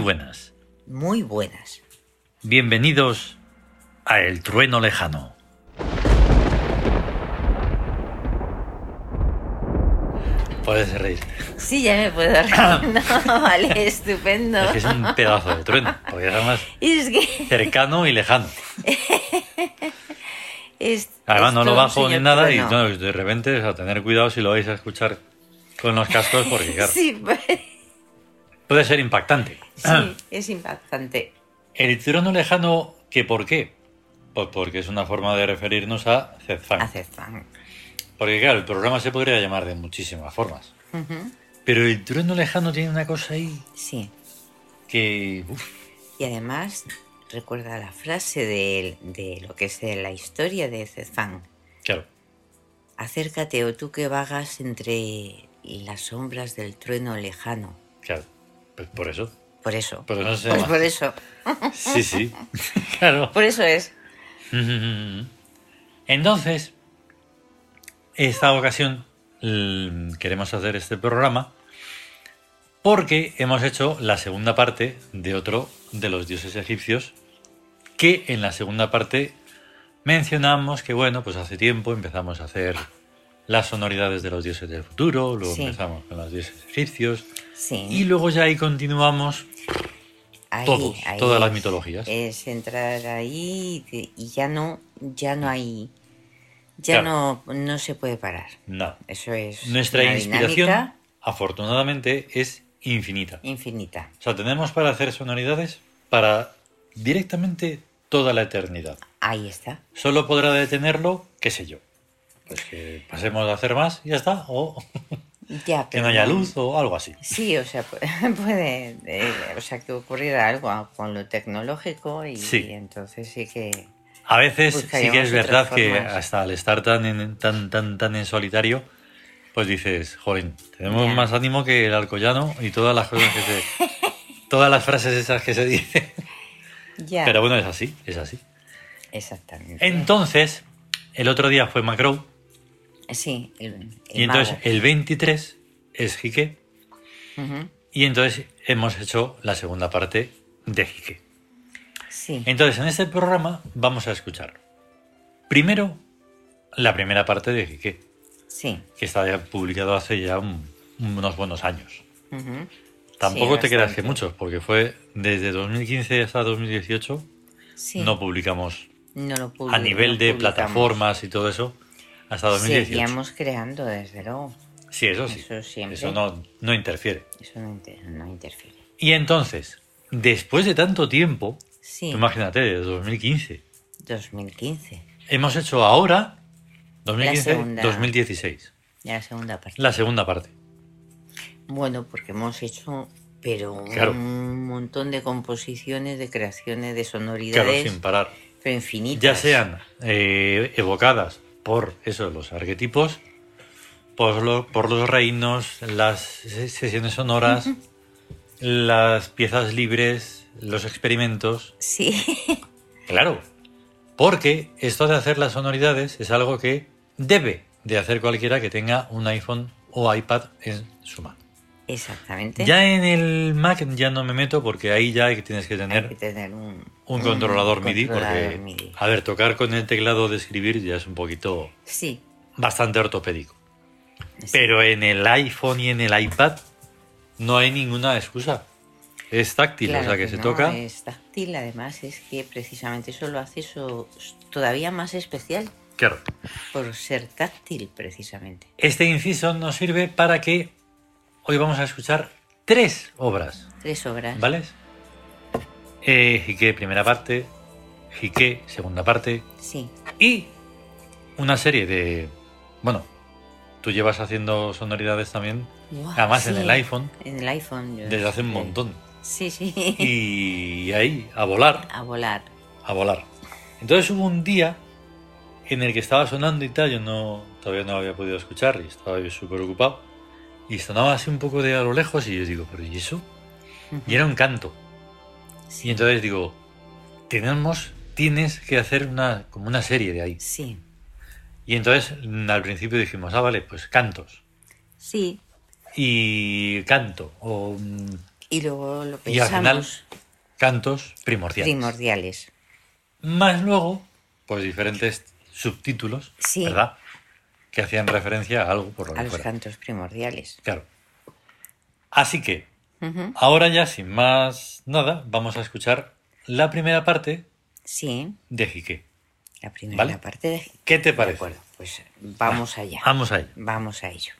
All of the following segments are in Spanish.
buenas. Muy buenas. Bienvenidos a El Trueno Lejano. Puedes reír. Sí, ya me puedo reír. No, vale, estupendo. Es que es un pedazo de trueno. Porque es además Es que cercano y lejano. es, Además es no lo bajo ni nada y no, de repente, o sea, tener cuidado si lo vais a escuchar con los cascos porque claro, Sí, pues, puede ser impactante. sí, es impactante. El trueno lejano, ¿qué por qué? Pues porque es una forma de referirnos a Zedfang. Hace fan. Porque claro, el programa se podría llamar de muchísimas formas. Pero el trueno lejano tiene una cosa ahí Sí. que... uf, Y además, recuerda la frase de, de lo que es de la historia de Cezfán. claro, Acércate o tú que vagas entre las sombras del trueno lejano. claro. Pues por eso. Por eso. Por eso se Pues por eso. Sí, sí. claro. Por eso es. Entonces, esta ocasión l- queremos hacer este programa porque hemos hecho la segunda parte de otro de los dioses egipcios que en la segunda parte mencionamos que bueno, pues hace tiempo empezamos a hacer las sonoridades de los dioses del futuro, luego Sí. empezamos con los dioses egipcios Sí. y luego ya ahí continuamos Ahí- todos, ahí todas las mitologías. Es entrar ahí y ya no, ya no hay, ya Claro. no, no se puede parar. No. Eso es Nuestra inspiración, dinámica afortunadamente, es infinita. infinita. O sea, tenemos para hacer sonoridades para directamente toda la eternidad. Ahí está. Solo podrá detenerlo, qué sé yo. Pues que pasemos a hacer más y ya está. O Ya, que no haya luz o algo así. Sí, o sea, pu- puede, eh, o sea, que ocurriera algo con lo tecnológico y, Sí. entonces sí que A veces sí que es verdad que hasta al estar tan en, tan, tan, tan en solitario, pues dices, joder, tenemos Ya. más ánimo que el alcoyano y todas las cosas que se... todas las frases esas que se dicen. ya, Pero bueno, es así, es así. exactamente. Entonces, el otro día fue Macro sí, el, el y entonces mago. el 23 es Jique y entonces hemos hecho la segunda parte de Jique. Sí, Entonces, en este programa vamos a escuchar primero la primera parte de Jique, sí. que está ya publicado hace ya un- unos buenos años. Tampoco Sí, te creas que muchos, porque fue desde 2015 hasta 2018 Sí, no publicamos no lo a nivel no de plataformas y todo eso hasta 2018. Seguíamos creando, desde luego. Sí, eso sí. Eso siempre. Eso no, no interfiere. Eso no, inter- no interfiere. Y entonces, después de tanto tiempo, Sí, imagínate, de 2015, 2015, hemos hecho ahora, 2015, segunda. 2016, ya la segunda parte. la segunda parte. Bueno, porque hemos hecho, pero Claro. un montón de composiciones, de creaciones, de Claro, sonoridades, sin parar. pero infinitas. Ya sean eh, evocadas por eso, los arquetipos, por, lo- por los reinos, las se- sesiones sonoras, las piezas libres, los experimentos. Sí, Claro, porque esto de hacer las sonoridades es algo que debe de hacer cualquiera que tenga un iPhone o iPad en su mano. Exactamente. Ya en el Mac ya no me meto porque ahí ya tienes que tener un, un controlador MIDI controlador porque, MIDI. a ver, tocar con el teclado de escribir ya es un poquito Sí, bastante ortopédico. sí. Pero en el iPhone y en el iPad no hay ninguna excusa. Es táctil, Claro o sea que, se no, toca. Es táctil, además, es que precisamente eso lo hace eso todavía más especial Claro. por ser táctil, precisamente. Este inciso nos sirve para que hoy vamos a escuchar tres obras, Tres obras. ¿vale? Eh, Jique, primera parte, Jique, segunda parte, Sí, y una serie de... Bueno, tú llevas haciendo sonoridades también, Guau, además en el iPhone, En el iPhone. yo- desde hace un montón. Sí, sí. Y ahí, a volar, A volar. a volar. Entonces hubo un día en el que estaba sonando y tal, yo no todavía no lo había podido escuchar y estaba yo súper ocupado. Y sonaba así un poco de a lo lejos y yo digo, ¿pero y eso? Y era un canto. Sí. Y entonces digo, tenemos, tienes que hacer una, como una serie de ahí. Sí, Y entonces mm, al principio dijimos, ah, vale, pues cantos. sí, Y canto, o mm, Y luego lo Y al final, pensamos cantos primordiales. primordiales. Más luego, pues diferentes subtítulos, Sí. ¿verdad? Que hacían referencia a algo por lo A que los fuera. cantos primordiales. Claro. Así que, ahora ya sin más nada, vamos a escuchar la primera parte Sí, de Jique. la primera Vale. parte de... ¿Qué te De parece? acuerdo, pues vamos allá. Vamos ahí. Vamos a ello.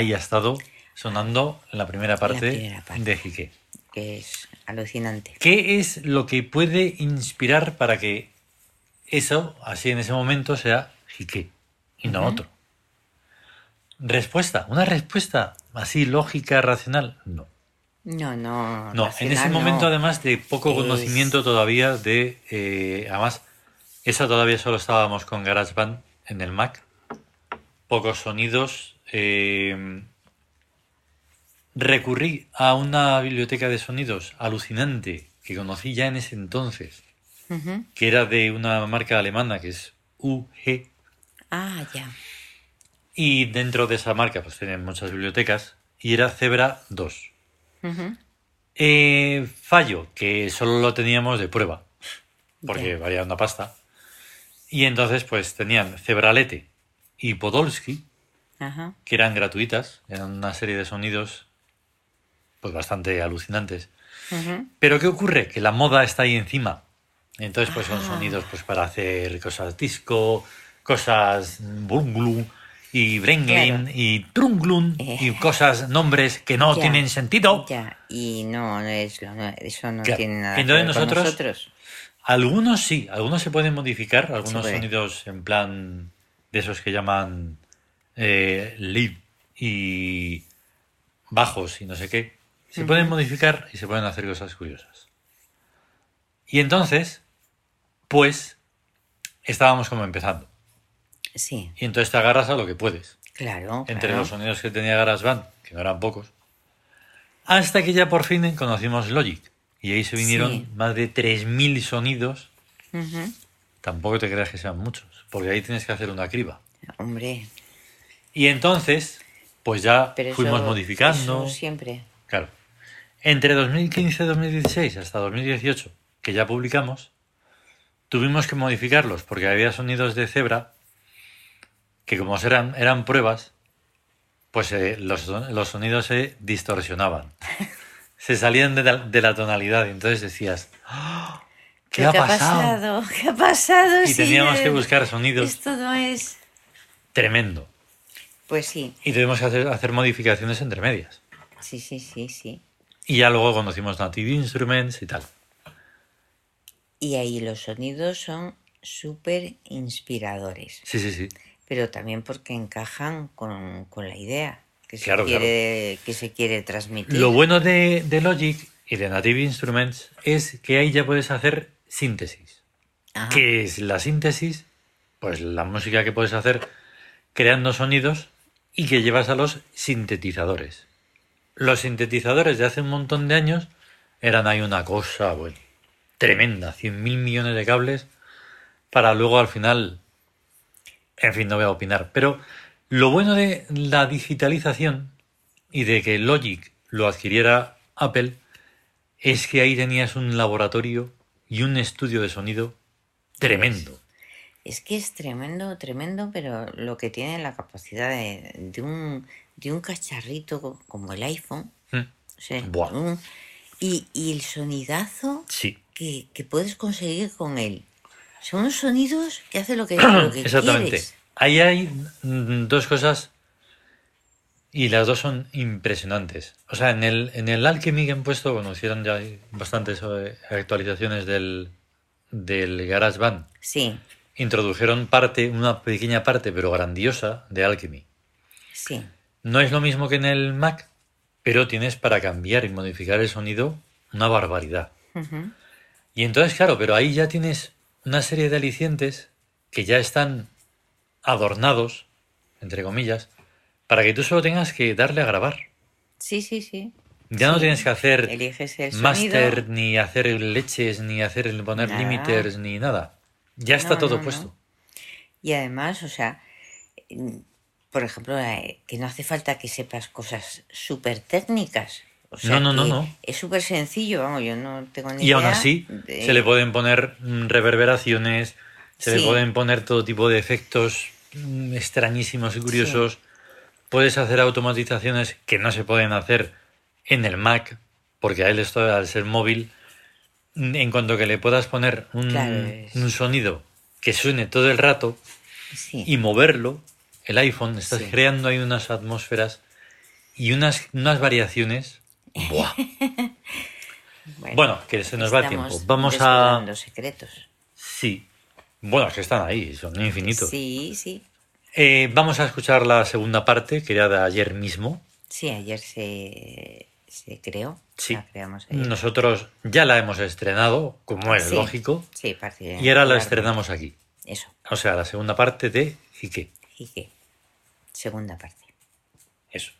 Ahí ha estado sonando la primera parte, primera parte. de Jique. Que es alucinante. ¿Qué es lo que puede inspirar para que eso, así en ese momento, sea Jique y no otro? Respuesta. ¿Una respuesta así lógica, racional? No. No, no. No, en ese momento no. además de poco Es- conocimiento todavía de... eh, además, esa todavía solo estábamos con GarageBand en el Mac. Pocos sonidos. Eh, recurrí a una biblioteca de sonidos alucinante que conocí ya en ese entonces, que era de una marca alemana que es UG. Ah, ya. Y dentro de esa marca pues tienen muchas bibliotecas y era Zebra 2. Ujú. Eh, fallo, que solo lo teníamos de prueba, porque Ya. valía una pasta. Y entonces pues tenían Zebralete y Podolsky, Ajá. que eran gratuitas, eran una serie de sonidos pues bastante alucinantes. Pero ¿qué ocurre? Que la moda está ahí encima. Entonces pues son Ah. sonidos pues para hacer cosas disco, cosas bunglu y brengen Claro. y trunglun y Eh. cosas, nombres que no Ya. tienen sentido. Ya, y no, no es lo, no- eso no Claro. tiene nada Entonces que ver con nosotros- nosotros. Algunos sí, algunos se pueden modificar, algunos puede. sonidos en plan de esos que llaman eh, lead y bajos y no sé qué, se pueden modificar y se pueden hacer cosas curiosas. Y entonces, pues, estábamos como empezando. Sí, Y entonces te agarras a lo que puedes. claro. Entre claro. los sonidos que tenía GarageBand, que no eran pocos, hasta que ya por fin conocimos Logic. Y ahí se vinieron Sí. más de 3.000 sonidos. Tampoco te creas que sean muchos, porque ahí tienes que hacer una criba. Hombre, Y entonces, pues ya pero fuimos eso- modificando. eso siempre. Claro. Entre 2015 y 2016 hasta 2018, que ya publicamos, tuvimos que modificarlos porque había sonidos de cebra que como eran, eran pruebas, pues eh, los, los sonidos se distorsionaban. se salían de la, de la tonalidad y entonces decías, "¡Ah! ¿qué, ha pasado? ¿Qué ha pasado? Y teníamos que buscar sonidos Esto no es... tremendo. Pues sí, Y tuvimos que hacer, hacer modificaciones entre medias. sí, sí, sí, sí. Y ya luego conocimos Native Instruments y tal. Y ahí los sonidos son súper inspiradores, Sí, sí, sí. pero también porque encajan con, con la idea que se, Claro, quiere, que se quiere transmitir. Lo bueno de, de Logic y de Native Instruments es que ahí ya puedes hacer síntesis. Ajá. ¿Qué es la síntesis? Pues la música que puedes hacer creando sonidos y que llevas a los sintetizadores. Los sintetizadores de hace un montón de años eran ahí una cosa, bueno, tremenda, 100.000 millones de cables para luego al final, en fin, no voy a opinar, pero lo bueno de la digitalización y de que Logic lo adquiriera Apple es que ahí tenías un laboratorio y un estudio de sonido tremendo. Es que es tremendo, tremendo, pero lo que tiene la capacidad de, de un, de un cacharrito como el iPhone. Mm, o sea, un- y, y el sonidazo Sí, que, que puedes conseguir con él. Son unos sonidos que hacen lo que, lo que exactamente. quieres. Ahí hay mm, dos cosas y las dos son impresionantes. O sea, en el, en el Alchemy que han puesto, bueno, hicieron ya bastantes eh, actualizaciones del, del GarageBand. Sí, Introdujeron parte, una pequeña parte, pero grandiosa, de Alchemy. sí. No es lo mismo que en el Mac, pero tienes para cambiar y modificar el sonido una barbaridad. Y entonces, claro, pero ahí ya tienes una serie de alicientes que ya están adornados, entre comillas, para que tú solo tengas que darle a grabar. Sí, sí, sí. Ya no tienes que hacer sonido. ni hacer leches, ni hacer poner limiters, ni nada. Ya está No, todo no, puesto. no. Y además, o sea, por ejemplo, eh, que no hace falta que sepas cosas súper técnicas. O sea, No, no, no, no. Es súper sencillo, vamos, yo no tengo ni Y aún así, de- se le pueden poner mm, reverberaciones, se le pueden poner todo tipo de efectos mm, extrañísimos y curiosos. Puedes hacer automatizaciones que no se pueden hacer en el Mac, porque a él esto, al ser móvil, en cuanto que le puedas poner un, Claro, un sonido que suene todo el rato Sí. y moverlo, el iPhone, estás Sí. creando ahí unas atmósferas y unas, unas variaciones. ¡Buah! Bueno, que se nos va el tiempo. Vamos a... desvelando secretos. Sí. Bueno, es que están ahí, son infinitos. Sí, sí. Eh, vamos a escuchar la segunda parte, que era de ayer mismo. Sí, ayer se, se creó. Sí. La creamos ahí. Nosotros ya la hemos estrenado, como es Sí. lógico, Sí, y ahora la estrenamos aquí. Eso. O sea, la segunda parte de ¿y qué? ¿Y qué? Segunda parte. Eso.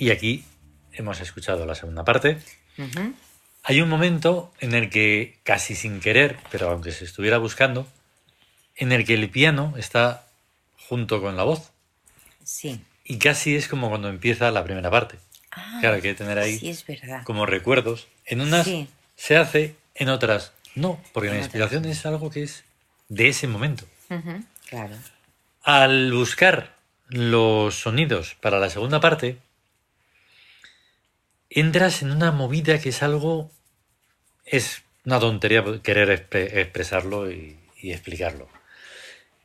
Y aquí hemos escuchado la segunda parte. Hay un momento en el que, casi sin querer, pero aunque se estuviera buscando, en el que el piano está junto con la voz. Sí. Y casi es como cuando empieza la primera parte. Ah, Claro, hay que tener ahí Sí, es verdad. como recuerdos. En unas Sí. se hace, en otras no, porque En la otras inspiración es algo que es de ese momento. Claro. Al buscar los sonidos para la segunda parte, entras en una movida que es algo... Es una tontería querer expre- expresarlo y, y explicarlo.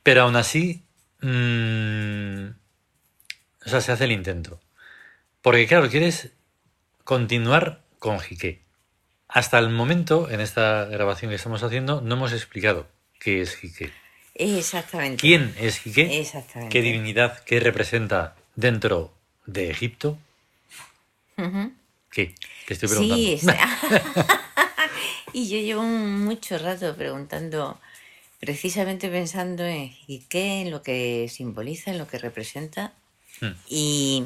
Pero aún así... mm, o sea, se hace el intento. Porque claro, quieres continuar con Jique. Hasta el momento, en esta grabación que estamos haciendo, no hemos explicado qué es Jique. Exactamente. ¿Quién es Jique? Exactamente. ¿Qué divinidad que representa dentro de Egipto? ¿Qué? Te estoy preguntando. Sí, y yo llevo mucho rato preguntando, precisamente pensando en ¿y qué? en lo que simboliza, en lo que representa. Hmm. Y,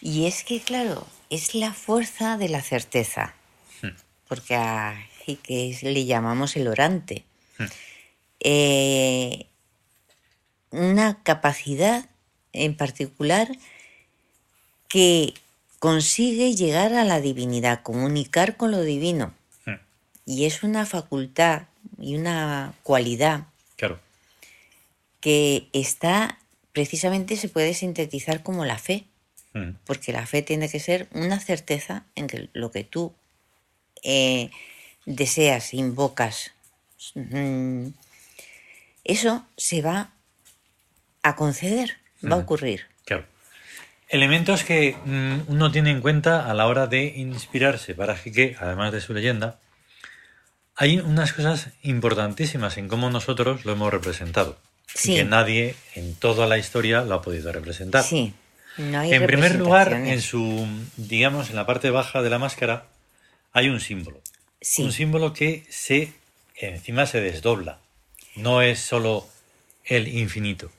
y es que, claro, es la fuerza de la certeza, Hmm. porque a que le llamamos el orante. Hmm. Eh, una capacidad en particular que consigue llegar a la divinidad, comunicar con lo divino. Hmm. Y es una facultad y una cualidad Claro. que está, precisamente se puede sintetizar como la fe, Hmm. porque la fe tiene que ser una certeza en que lo que tú eh, deseas, invocas, mm, eso se va a conceder, va a ocurrir. Elementos que mm, uno tiene en cuenta a la hora de inspirarse para Jique, además de su leyenda. Hay unas cosas importantísimas en cómo nosotros lo hemos representado. y. Que nadie en toda la historia lo ha podido representar. Sí, no hay En primer lugar, en su, digamos, en la parte baja de la máscara, hay un símbolo. Sí, Un símbolo que se, encima se desdobla. No es solo el infinito.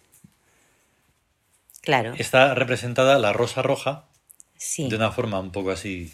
Claro, Está representada la rosa roja sí. de una forma un poco así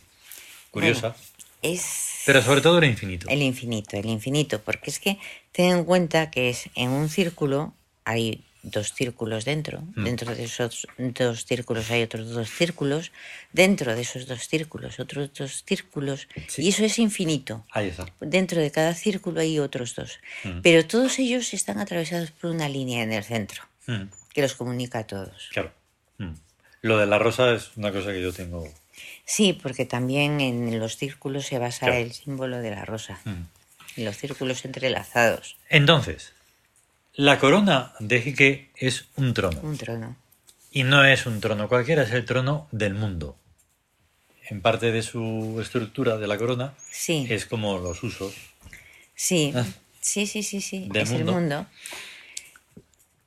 curiosa, Bueno, es pero sobre todo el infinito. el infinito, el infinito, porque es que ten en cuenta que es en un círculo hay dos círculos dentro, Mm. dentro de esos dos círculos hay otros dos círculos, dentro de esos dos círculos otros dos círculos, Sí. y eso es infinito. Ahí está. Dentro de cada círculo hay otros dos, Mm. pero todos ellos están atravesados por una línea en el centro Mm, que los comunica a todos. claro. Mm. Lo de la rosa es una cosa que yo tengo. Sí, porque también en los círculos se basa Claro. el símbolo de la rosa, Mm. en los círculos entrelazados, Entonces, la corona de Jique es un trono. un trono. Y no es un trono cualquiera, es el trono del mundo. En parte de su estructura de la corona Sí. es como los usos. Sí, Ah. sí, sí, sí, sí. Del es mundo. el mundo.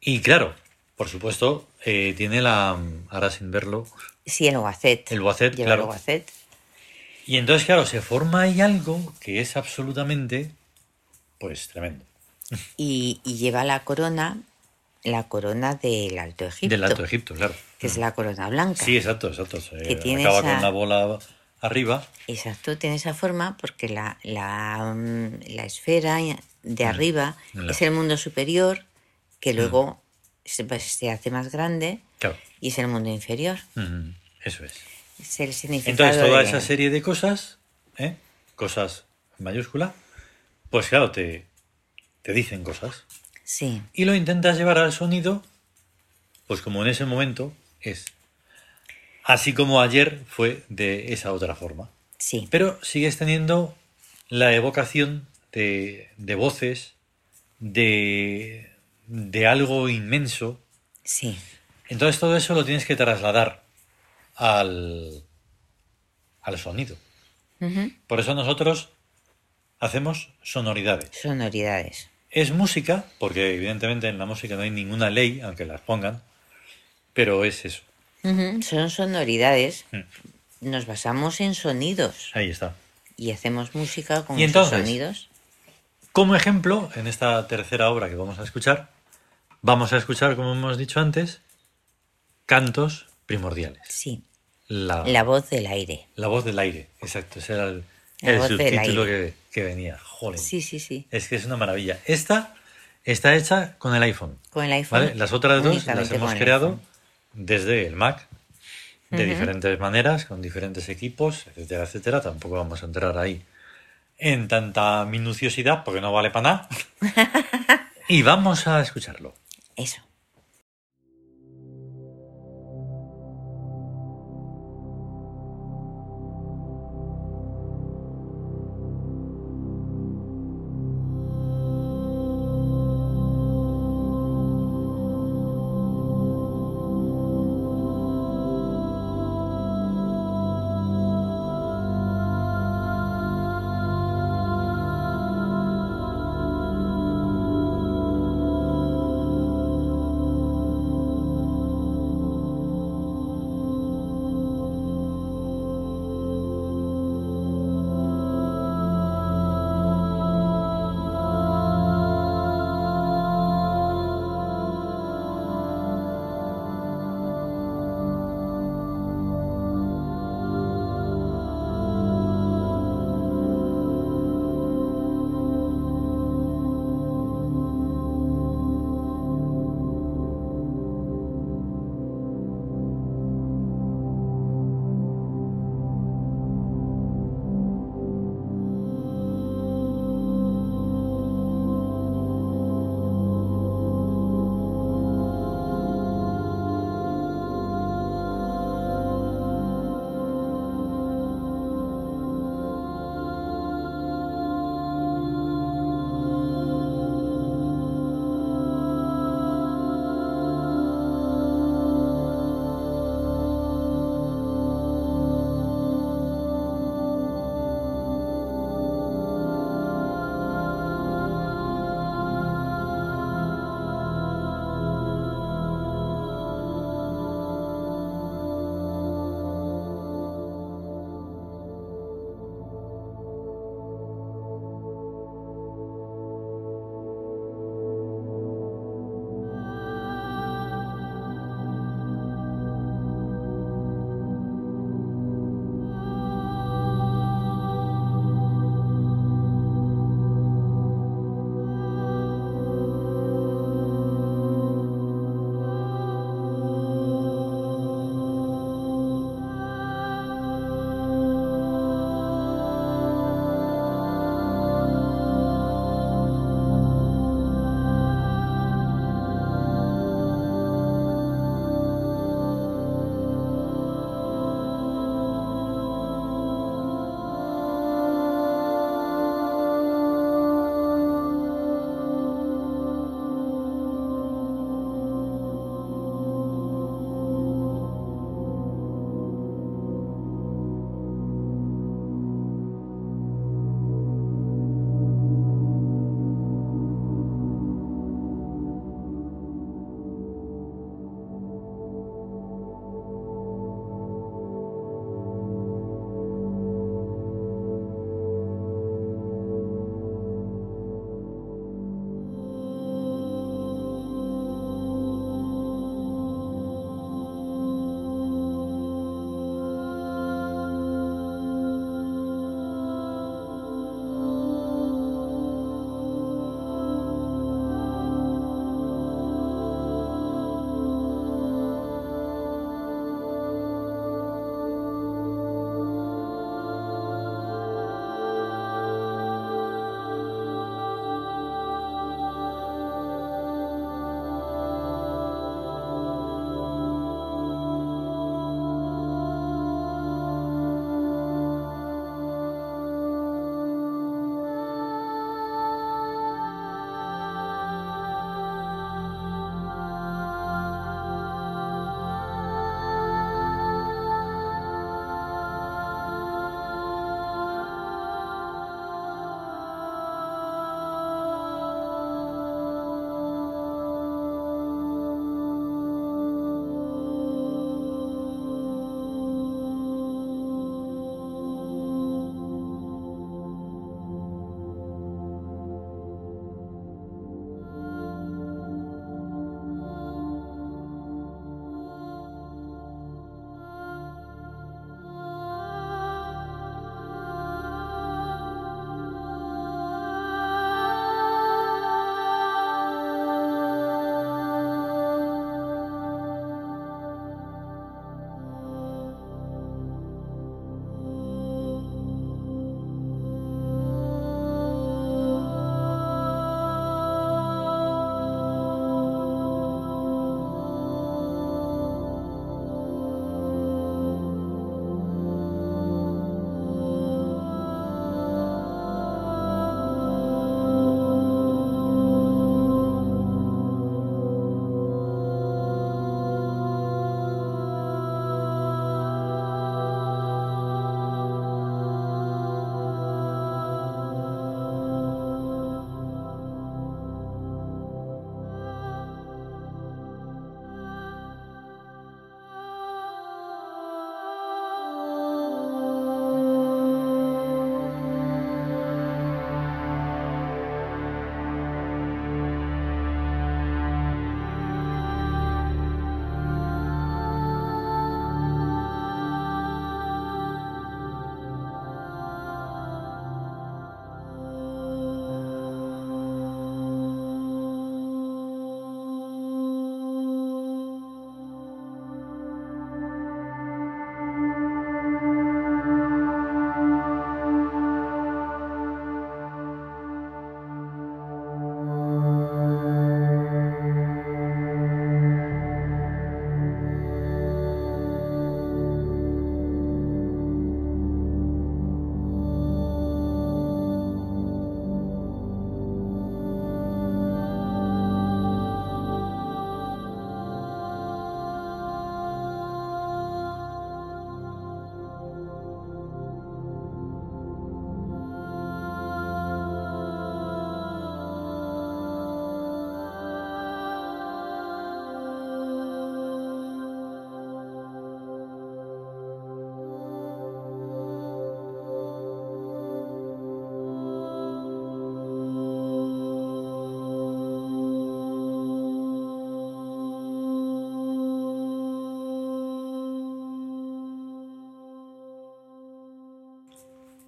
Y claro, por supuesto, eh, tiene la. Ahora sin verlo. Sí, el guacet. El Lleva claro. el. Y entonces, claro, se forma ahí algo que es absolutamente. Pues tremendo. Y, y lleva la corona, la corona del Alto Egipto. Del Alto Egipto, claro. Que es la corona blanca. Sí, exacto, exacto. Se Que tiene acaba esa- con una bola arriba. Exacto, tiene esa forma porque la, la, mm, la esfera de arriba Mm. Es el mundo superior, que luego se, pues, se hace más grande, Claro. y es el mundo inferior. Eso es. Es el significado Entonces, toda de- esa serie de cosas, ¿eh? cosas en mayúscula, pues claro, te, te dicen cosas. Sí, Y lo intentas llevar al sonido, pues como en ese momento es. Así como ayer fue de esa otra forma. sí, Pero sigues teniendo la evocación de, de voces, de, de algo inmenso. sí, Entonces todo eso lo tienes que trasladar al, al sonido. Por eso nosotros hacemos sonoridades. sonoridades. Es música, porque evidentemente en la música no hay ninguna ley, aunque las pongan, pero es eso. Son sonoridades. Mm. Nos basamos en sonidos Ahí está. y hacemos música con Y entonces, sonidos. Como ejemplo, en esta tercera obra que vamos a escuchar, vamos a escuchar, como hemos dicho antes, cantos primordiales. Sí. la, La voz del aire. la voz del aire. Exacto, ese era el, subtítulo que, venía. Joder. Sí, sí, sí. Es que es una maravilla. Esta está hecha con el iPhone. Con el iPhone. ¿vale? Las otras dos las hemos creado desde el Mac, de diferentes maneras, con diferentes equipos, etcétera, etcétera. Tampoco vamos a entrar ahí en tanta minuciosidad porque no vale para nada. y vamos a escucharlo. Eso.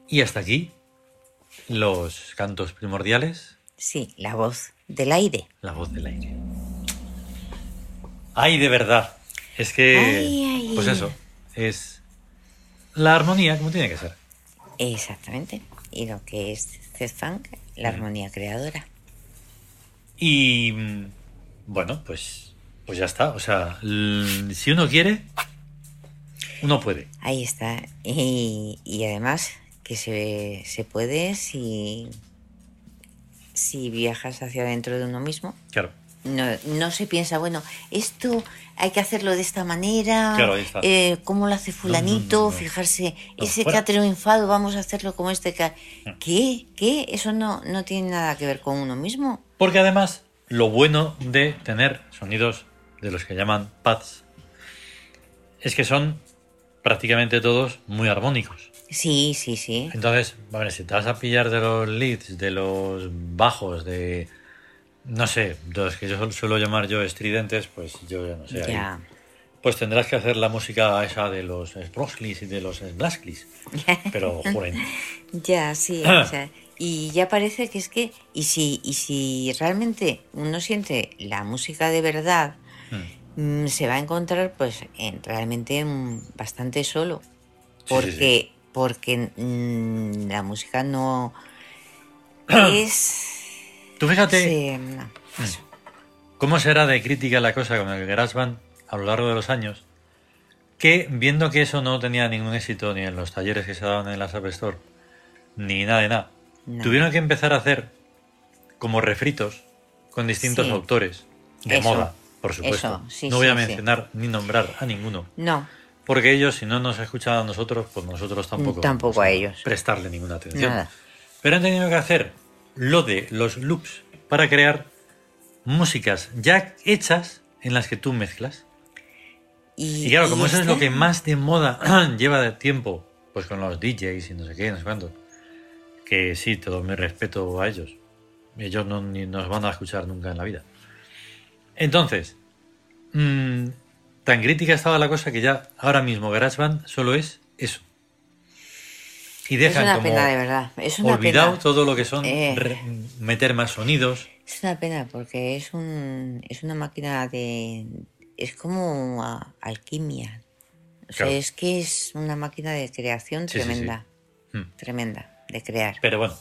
Y hasta aquí los cantos primordiales, Sí, la voz del aire. la voz del aire. ¡Ay, de verdad! Es que, Ay, ay. pues eso, es la armonía como tiene que ser. Exactamente. Y lo que es Funk, la armonía creadora. Y mm, bueno, pues, pues ya está. O sea, si uno quiere, uno puede. Ahí está. Y, y además que se, se puede si, si viajas hacia adentro de uno mismo. Claro. No, no se piensa, bueno, esto hay que hacerlo de esta manera, Claro, eh, cómo lo hace fulanito, no, no. fijarse, ese que fuera. ha triunfado, vamos a hacerlo como este que... ha- ¿Qué? ¿Qué? Eso no, no tiene nada que ver con uno mismo. Porque además, lo bueno de tener sonidos de los que llaman pads es que son prácticamente todos muy armónicos. Sí, sí, sí. Entonces, si te vas a pillar de los leads, de los bajos, de. No sé, de los que yo suel- suelo llamar yo estridentes, pues yo ya no sé. ahí, pues tendrás que hacer la música esa de los Sprosklis y de los Blasklis. Pero, joder. Ya, sí. o sea, y ya parece que es que, y si, y si realmente uno siente la música de verdad, Mm. mm, se va a encontrar pues en, realmente mm, bastante solo. Sí, sí, Porque, porque mm, la música no es... Tú fíjate no, eso. cómo será de crítica la cosa con el GarageBand a lo largo de los años, que viendo que eso no tenía ningún éxito ni en los talleres que se daban en la App Store, ni nada de nada, No. tuvieron que empezar a hacer como refritos con distintos Sí. autores de Eso, moda, por supuesto. eso, sí, no voy a mencionar ni nombrar a ninguno, No, porque ellos, si no nos escuchan a nosotros, pues nosotros tampoco, a ellos. prestarle ninguna atención. nada. Pero han tenido que hacer lo de los loops para crear músicas ya hechas en las que tú mezclas. Y, Y claro, como y eso es lo esta- que más de moda lleva de tiempo, pues con los DJs y no sé qué, no sé cuánto, que sí, todo mi respeto a ellos. Ellos no ni nos van a escuchar nunca en la vida. Entonces, mm, tan crítica estaba la cosa que ya ahora mismo GarageBand solo es eso. Y Es dejan una como pena, de verdad. Es una olvidado pena. todo lo que son Eh. re- meter más sonidos. Es una pena porque es un es una máquina de es como a- alquimia. O sea, es que es una máquina de creación Sí, sí, sí. tremenda, Mm. tremenda de crear. Pero bueno,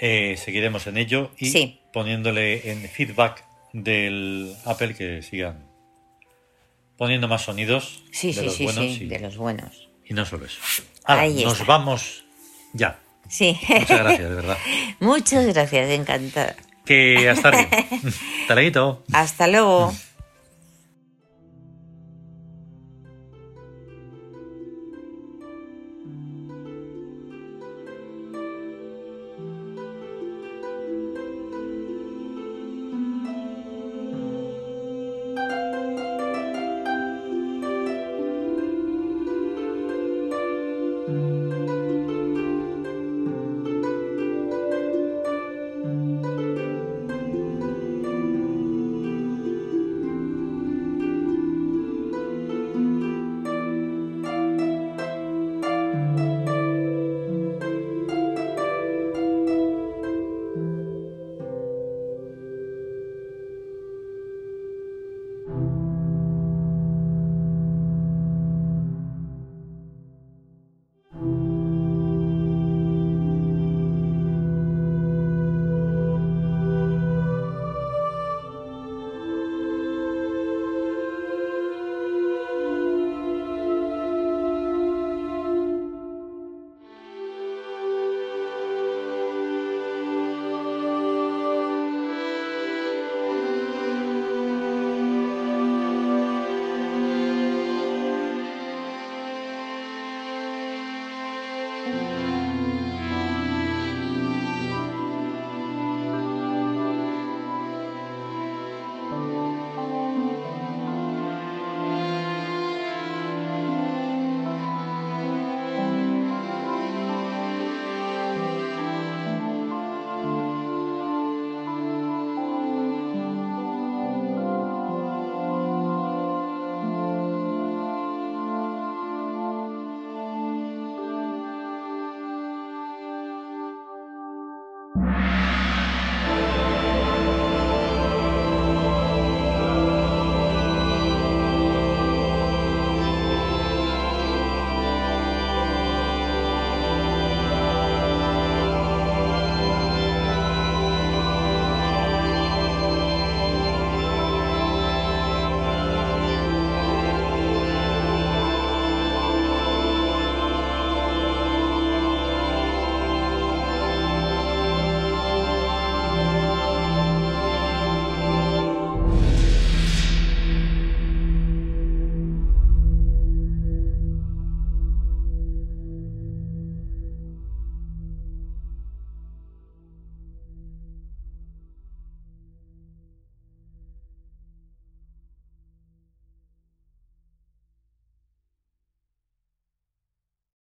eh, seguiremos en ello y poniéndole en feedback del Apple que sigan poniendo más sonidos Sí, de sí, los sí, buenos sí, y, de los buenos. y no solo eso. Ahora, nos está. vamos ya. Sí. Muchas gracias, de verdad. Muchas gracias, encantada. Que. Hasta luego. Hasta luego.